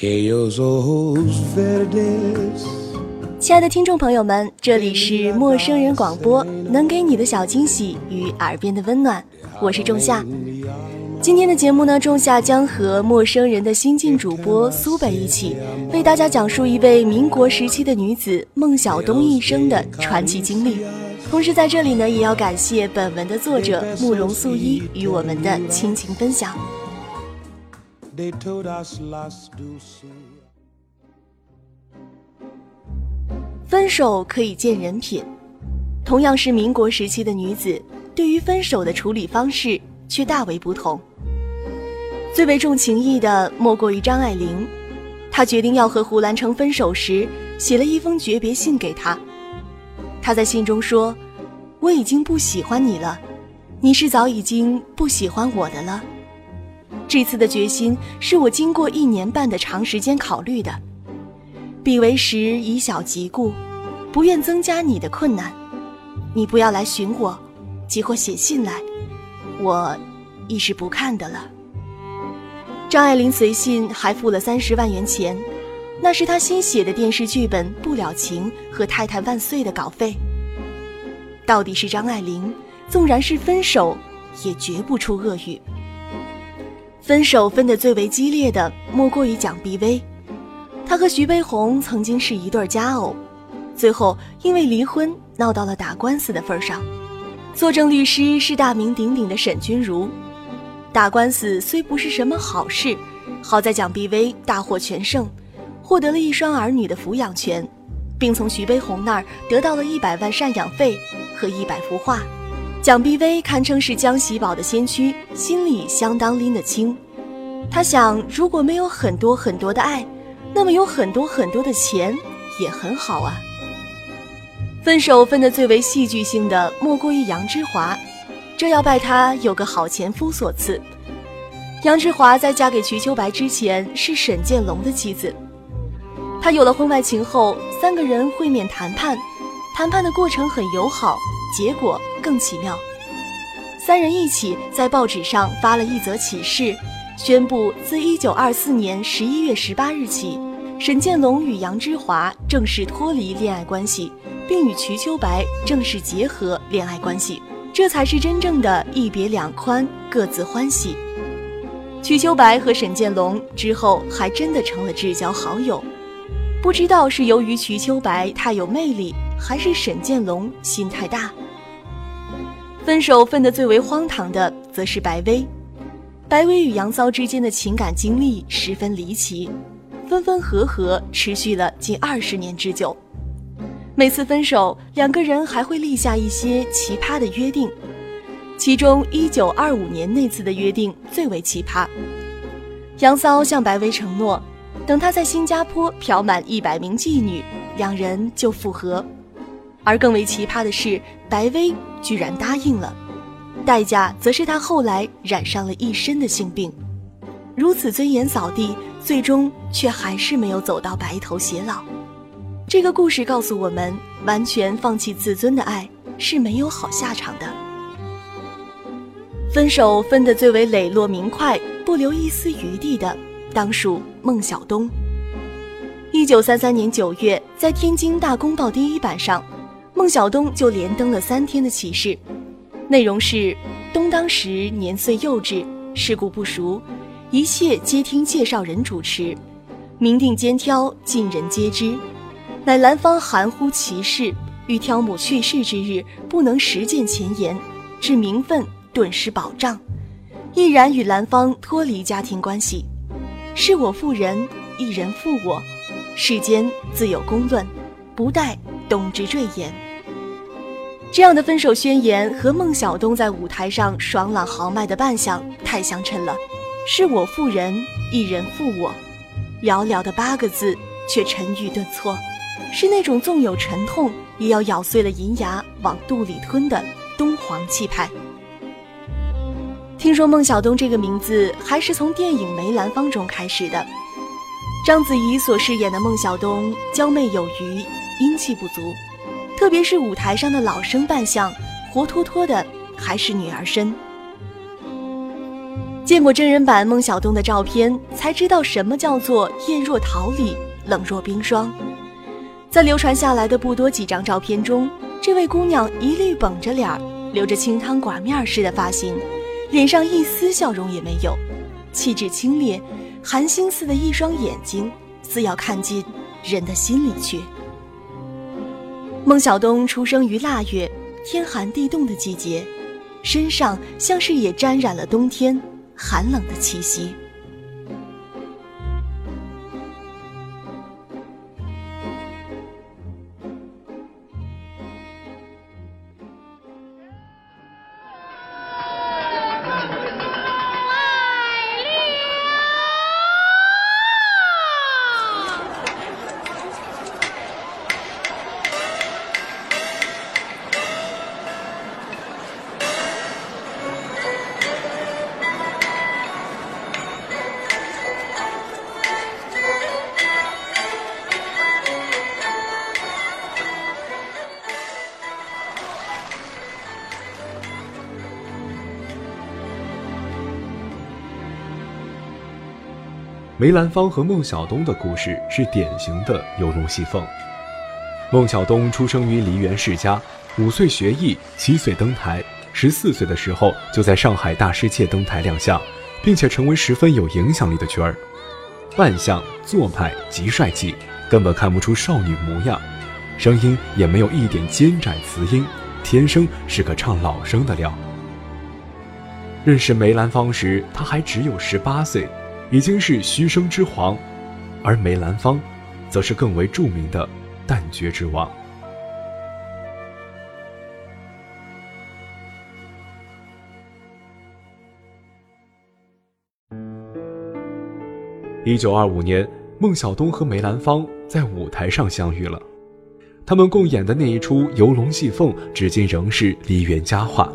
亲爱的听众朋友们，这里是陌生人广播，能给你的小惊喜与耳边的温暖，我是仲夏。今天的节目呢，仲夏将和陌生人的新晋主播苏北一起，为大家讲述一位民国时期的女子孟小冬一生的传奇经历。同时，在这里呢，也要感谢本文的作者慕容素一与我们的亲情分享。分手可以见人品，同样是民国时期的女子，对于分手的处理方式却大为不同。最为重情义的莫过于张爱玲，她决定要和胡兰成分手时，写了一封诀别信给他。她在信中说：“我已经不喜欢你了，你是早已经不喜欢我的了。”这次的决心是我经过一年半的长时间考虑的。彼为时以小及故，不愿增加你的困难。你不要来寻我，即或写信来，我亦是不看的了。张爱玲随信还付了三十万元钱，那是她新写的电视剧本《不了情》和《太太万岁》的稿费。到底是张爱玲，纵然是分手，也绝不出恶语。分手分得最为激烈的，莫过于蒋碧薇。她和徐悲鸿曾经是一对佳偶，最后因为离婚闹到了打官司的份上。作证律师是大名鼎鼎的沈君儒。打官司虽不是什么好事，好在蒋碧薇大获全胜，获得了一双儿女的抚养权，并从徐悲鸿那儿得到了一百万赡养费和一百幅画。蒋碧薇堪称是江喜宝的先驱，心里相当拎得清。他想，如果没有很多很多的爱，那么有很多很多的钱也很好啊。分手分得最为戏剧性的，莫过于杨之华，这要拜他有个好前夫所赐。杨之华在嫁给瞿秋白之前是沈建龙的妻子，他有了婚外情后，三个人会面谈判，谈判的过程很友好。结果更奇妙，三人一起在报纸上发了一则启事，宣布自一九二四年十一月十八日起，沈建龙与杨之华正式脱离恋爱关系，并与瞿秋白正式结合恋爱关系，这才是真正的一别两宽，各自欢喜。瞿秋白和沈建龙之后还真的成了至交好友，不知道是由于瞿秋白太有魅力。还是沈建龙心太大。分手分得最为荒唐的，则是白薇。白薇与杨骚之间的情感经历十分离奇，分分合合持续了近二十年之久。每次分手，两个人还会立下一些奇葩的约定，其中一九二五年那次的约定最为奇葩。杨骚向白薇承诺，等他在新加坡嫖满一百名妓女，两人就复合。而更为奇葩的是，白薇居然答应了，代价则是她后来染上了一身的性病。如此尊严扫地，最终却还是没有走到白头偕老。这个故事告诉我们，完全放弃自尊的爱是没有好下场的。分手分得最为磊落明快，不留一丝余地的，当属孟小冬。一九三三年九月，在天津《大公报》第一版上。孟小冬就连登了三天的启事，内容是：冬当时年岁幼稚，世故不熟，一切皆听介绍人主持，明定兼挑，尽人皆知。乃兰芳含糊其事，欲挑母去世之日，不能实践前言，致名分顿失保障，毅然与兰芳脱离家庭关系。是我负人，一人负我，世间自有公论，不待冬之赘言。这样的分手宣言和孟小冬在舞台上爽朗豪迈的扮相太相称了。是我负人，一人负我，寥寥的八个字却沉郁顿挫，是那种纵有沉痛也要咬碎了银牙往肚里吞的东皇气派。听说孟小冬这个名字还是从电影《梅兰芳》中开始的。章子怡所饰演的孟小冬娇媚有余，英气不足。特别是舞台上的老生扮相，活脱脱的还是女儿身。见过真人版孟小冬的照片，才知道什么叫做艳若桃李，冷若冰霜。在流传下来的不多几张照片中，这位姑娘一律绷着脸儿，留着清汤寡面似的发型，脸上一丝笑容也没有，气质清冽，寒星似的一双眼睛，似要看进人的心里去。孟小冬出生于腊月，天寒地冻的季节，身上像是也沾染了冬天。寒冷的气息。梅兰芳和孟小冬的故事是典型的游龙戏凤。孟小冬出生于梨园世家，五岁学艺，七岁登台，十四岁的时候就在上海大师界登台亮相，并且成为十分有影响力的角儿。扮相、做派极帅气，根本看不出少女模样，声音也没有一点尖窄磁音，天生是个唱老生的料。认识梅兰芳时，他还只有十八岁。已经是虚声之皇，而梅兰芳，则是更为著名的旦角之王。一九二五年，孟小冬和梅兰芳在舞台上相遇了，他们共演的那一出游龙戏凤，至今仍是梨园佳话。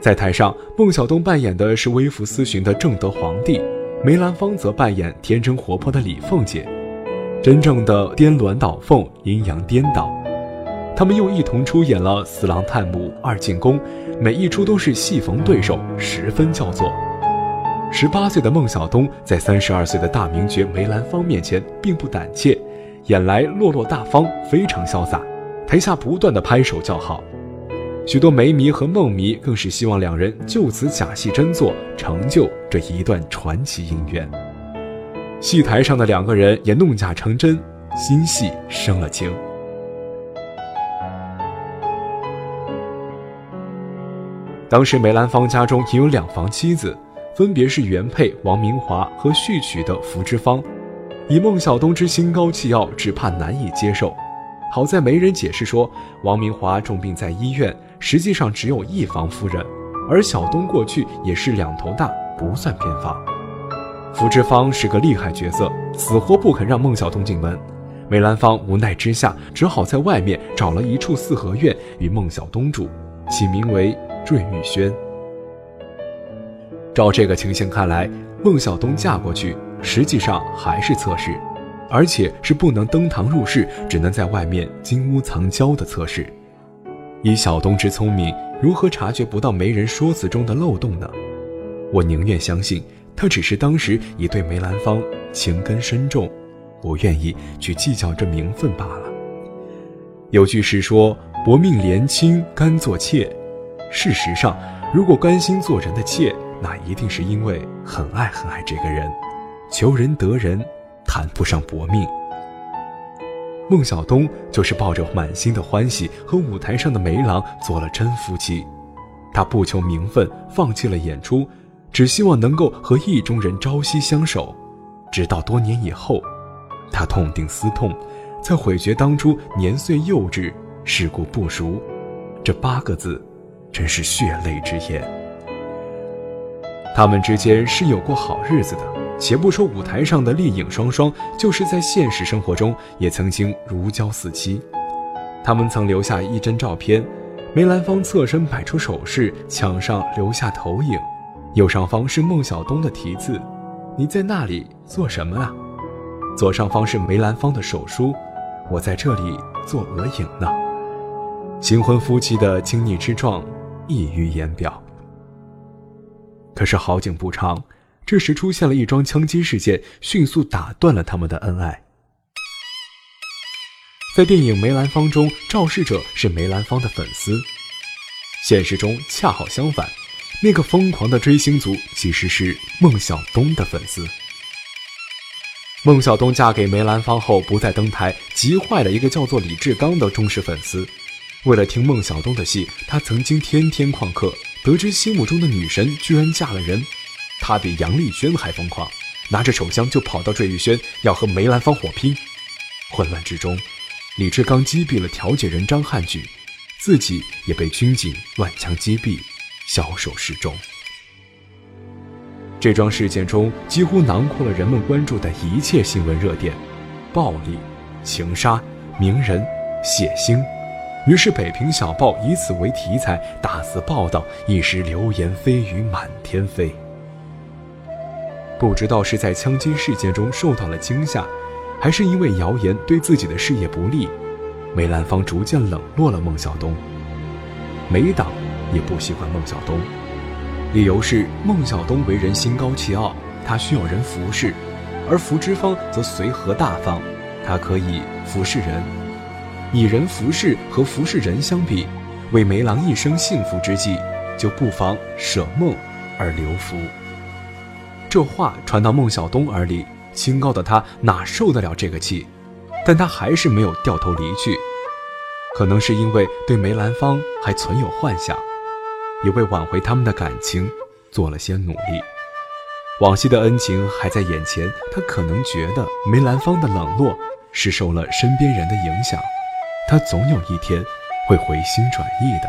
在台上，孟小冬扮演的是微服私巡的正德皇帝。梅兰芳则扮演天真活泼的李凤姐，真正的颠鸾倒凤，阴阳颠倒。他们又一同出演了《四郎探母》《二进宫》，每一出都是戏逢对手，十分叫座。十八岁的孟小冬在三十二岁的大名角梅兰芳面前并不胆怯，演来落落大方，非常潇洒，台下不断的拍手叫好。许多梅迷和梦迷更是希望两人就此假戏真做，成就这一段传奇姻缘。戏台上的两个人也弄假成真，新戏生了情。当时梅兰芳家中也有两房妻子，分别是原配王明华和续娶的福芝芳。以孟小冬之心高气傲，只怕难以接受。好在媒人解释说，王明华重病在医院。实际上只有一房夫人，而小东过去也是两头大，不算偏房。福芝芳是个厉害角色，死活不肯让孟小冬进门。梅兰芳无奈之下，只好在外面找了一处四合院与孟小冬住，起名为坠玉轩。照这个情形看来，孟小冬嫁过去实际上还是侧室，而且是不能登堂入室，只能在外面金屋藏娇的侧室。以小东之聪明，如何察觉不到媒人说辞中的漏洞呢？我宁愿相信他只是当时已对梅兰芳情根深重，不愿意去计较这名分罢了。有句诗说：“薄命怜亲甘做妾。”事实上，如果甘心做人的妾，那一定是因为很爱很爱这个人。求人得人，谈不上薄命。孟小冬就是抱着满心的欢喜和舞台上的梅郎做了真夫妻，他不求名分，放弃了演出，只希望能够和意中人朝夕相守。直到多年以后，他痛定思痛，才悔觉当初年岁幼稚，世故不熟。这八个字，真是血泪之言。他们之间是有过好日子的。且不说舞台上的丽影双双，就是在现实生活中也曾经如胶似漆。他们曾留下一帧照片，梅兰芳侧身摆出手势，墙上留下投影，右上方是孟小冬的题字：“你在那里做什么啊？”左上方是梅兰芳的手书：“我在这里做额影呢。”新婚夫妻的亲昵之状溢于言表。可是好景不长，这时出现了一桩枪击事件，迅速打断了他们的恩爱。在电影《梅兰芳》中，肇事者是梅兰芳的粉丝，现实中恰好相反，那个疯狂的追星族其实是孟小冬的粉丝。孟小冬嫁给梅兰芳后不再登台，急坏了一个叫做李志刚的忠实粉丝。为了听孟小冬的戏，他曾经天天旷课。得知心目中的女神居然嫁了人，他比杨丽娟还疯狂，拿着手枪就跑到坠玉轩，要和梅兰芳火拼。混乱之中，李志刚击毙了调解人张汉举，自己也被军警乱枪击毙，消首示众。这桩事件中几乎囊括了人们关注的一切新闻热点：暴力、情杀、名人、血腥。于是，《北平小报》以此为题材，大肆报道，一时流言蜚语满天飞。不知道是在枪击事件中受到了惊吓，还是因为谣言对自己的事业不利，梅兰芳逐渐冷落了孟小冬。梅党也不喜欢孟小冬，理由是孟小冬为人心高气傲，他需要人服侍；而福芝芳则随和大方，他可以服侍人。以人服侍和服侍人相比，为梅郎一生幸福之际，就不妨舍梦而留福。这话传到孟小冬耳里，清高的他哪受得了这个气？但他还是没有掉头离去。可能是因为对梅兰芳还存有幻想，也为挽回他们的感情做了些努力。往昔的恩情还在眼前，他可能觉得梅兰芳的冷落是受了身边人的影响。他总有一天会回心转意的。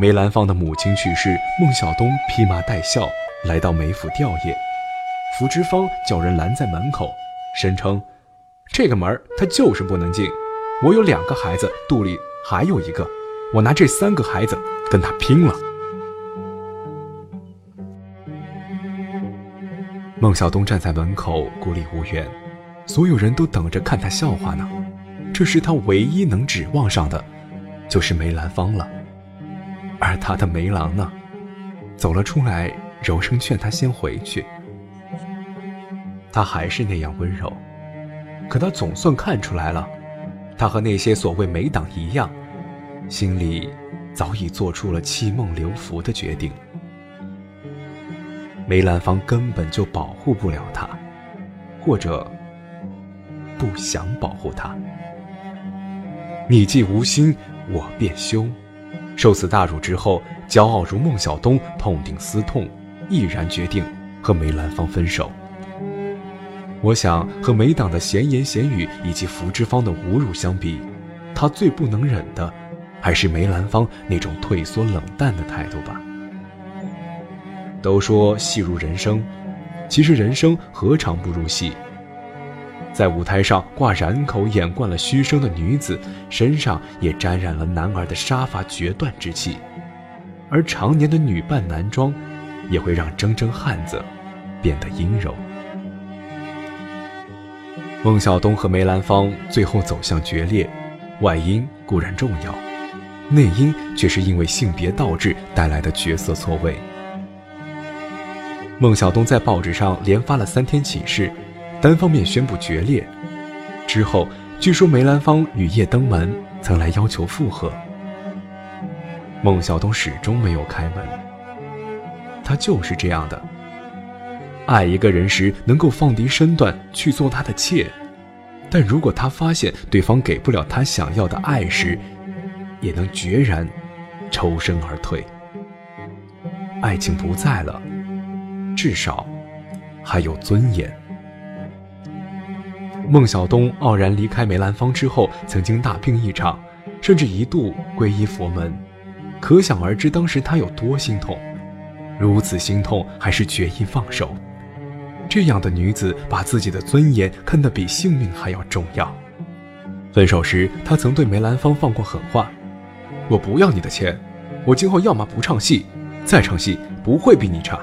梅兰芳的母亲去世，孟小冬披麻戴孝来到梅府吊唁，福芝芳叫人拦在门口，声称：“这个门他就是不能进。我有两个孩子，肚里还有一个，我拿这三个孩子跟他拼了。”孟小冬站在门口孤立无援，所有人都等着看他笑话呢。这是他唯一能指望上的，就是梅兰芳了。而他的梅郎呢，走了出来，柔声劝他先回去。他还是那样温柔，可他总算看出来了，他和那些所谓梅党一样，心里早已做出了弃梦留福的决定。梅兰芳根本就保护不了他，或者不想保护他。你既无心，我便休。受此大辱之后，骄傲如孟小冬，痛定思痛，毅然决定和梅兰芳分手。我想和梅党的闲言闲语以及福芝芳的侮辱相比，他最不能忍的，还是梅兰芳那种退缩冷淡的态度吧。都说戏如人生，其实人生何尝不如戏？在舞台上挂染口演惯了虚声的女子，身上也沾染了男儿的杀伐决断之气，而常年的女扮男装，也会让铮铮汉子变得阴柔。孟小冬和梅兰芳最后走向决裂，外因固然重要，内因却是因为性别倒置带来的角色错位。孟小冬在报纸上连发了三天启事。单方面宣布决裂之后，据说梅兰芳雨夜登门，曾来要求复合。孟小冬始终没有开门。他就是这样的，爱一个人时能够放低身段去做他的妾，但如果他发现对方给不了他想要的爱时，也能决然抽身而退。爱情不在了，至少还有尊严。孟小冬傲然离开梅兰芳之后，曾经大病一场，甚至一度皈依佛门，可想而知当时他有多心痛。如此心痛，还是决意放手。这样的女子把自己的尊严看得比性命还要重要。分手时，她曾对梅兰芳放过狠话：“我不要你的钱，我今后要么不唱戏，再唱戏不会比你差。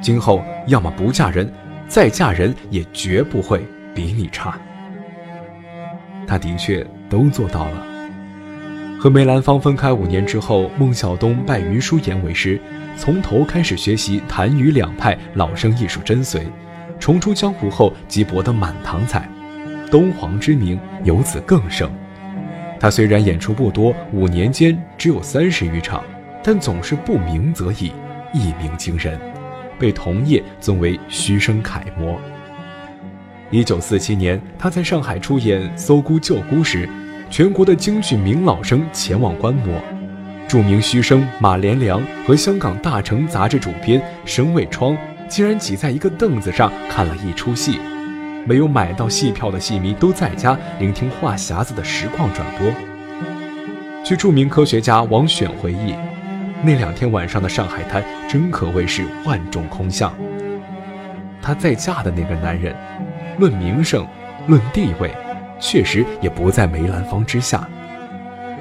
今后要么不嫁人，再嫁人也绝不会。”比你差，他的确都做到了。和梅兰芳分开五年之后，孟小冬拜余叔岩为师，从头开始学习谭余两派老生艺术真髓，重出江湖后即博得满堂彩，东皇之名由此更盛。他虽然演出不多，五年间只有三十余场，但总是不鸣则已，一鸣惊人，被同业尊为虚声楷模。一九四七年，他在上海出演《搜孤救孤》时。全国的京剧名老生前往观摩，著名虚声马连良和香港大成杂志主编沈伟窗竟然挤在一个凳子上看了一出戏，没有买到戏票的戏迷都在家聆听话匣子的实况转播。据著名科学家王选回忆，那两天晚上的上海滩真可谓是万众空巷。她再嫁的那个男人，论名声，论地位。确实也不在梅兰芳之下，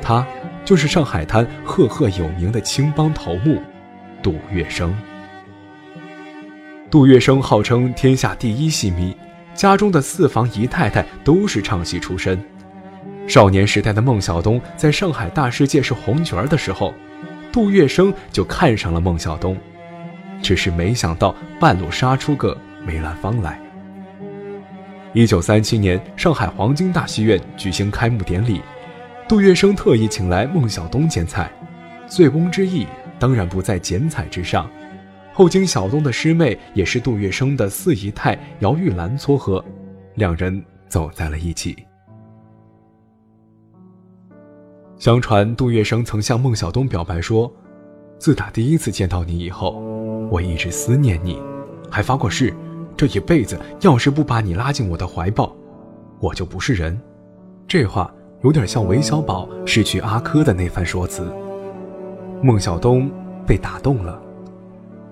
他就是上海滩赫赫有名的青帮头目杜月笙。杜月笙号称天下第一戏迷，家中的四房姨太太都是唱戏出身。少年时代的孟小冬在上海大世界是红角儿的时候，杜月笙就看上了孟小冬，只是没想到半路杀出个梅兰芳来。一九三七年，上海黄金大戏院举行开幕典礼，杜月笙特意请来孟小冬剪彩，醉翁之意当然不在剪彩之上。后经小冬的师妹，也是杜月笙的四姨太姚玉兰撮合，两人走在了一起。相传杜月笙曾向孟小冬表白说：“自打第一次见到你以后，我一直思念你，还发过誓。”这一辈子要是不把你拉进我的怀抱，我就不是人。这话有点像韦小宝失去阿珂的那番说辞。孟小冬被打动了。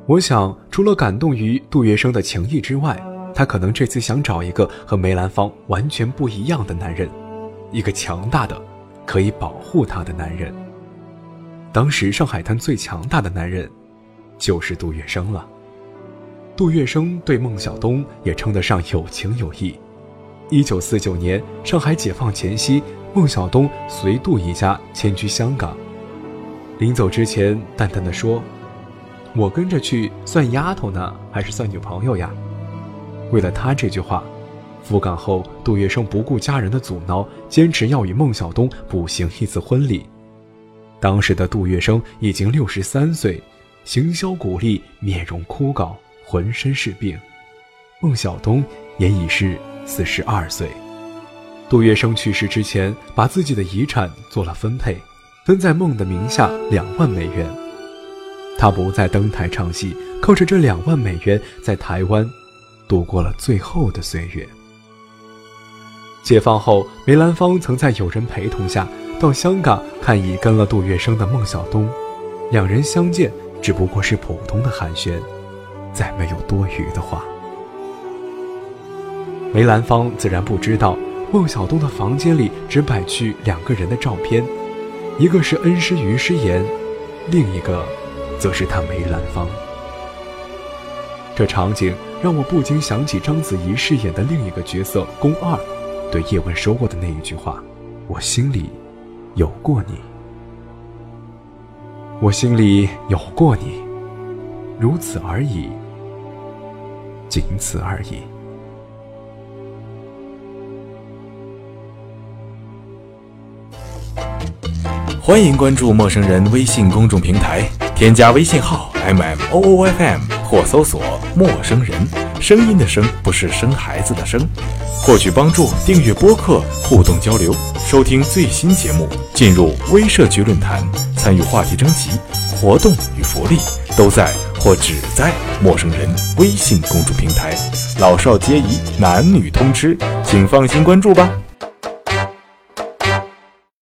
我想，除了感动于杜月笙的情谊之外，他可能这次想找一个和梅兰芳完全不一样的男人，一个强大的，可以保护他的男人。当时上海滩最强大的男人，就是杜月笙了。杜月笙对孟小冬也称得上有情有义。一九四九年上海解放前夕，孟小冬随杜一家迁居香港。临走之前，淡淡的说：“我跟着去算丫头呢，还是算女朋友呀？”为了他这句话，赴港后，杜月笙不顾家人的阻挠，坚持要与孟小冬补行一次婚礼。当时的杜月笙已经六十三岁，形销骨立，面容枯槁。浑身是病，孟小冬也已是四十二岁。杜月笙去世之前，把自己的遗产做了分配，分在孟的名下两万美元。他不再登台唱戏，靠着这两万美元，在台湾度过了最后的岁月。解放后，梅兰芳曾在友人陪同下到香港看已跟了杜月笙的孟小冬，两人相见只不过是普通的寒暄。再没有多余的话。梅兰芳自然不知道，孟小冬的房间里只摆去两个人的照片，一个是恩师于师言，另一个，则是他梅兰芳。这场景让我不禁想起章子怡饰演的另一个角色宫二，对叶问说过的那一句话：“我心里有过你，我心里有过你。”如此而已，仅此而已。欢迎关注陌生人微信公众平台，添加微信号 m m o o f m 或搜索“陌生人”，声音的声不是生孩子的生。获取帮助，订阅播客，互动交流，收听最新节目，进入微社区论坛，参与话题征集，活动与福利都在。或只在陌生人微信公众平台，老少皆宜，男女通吃，请放心关注吧。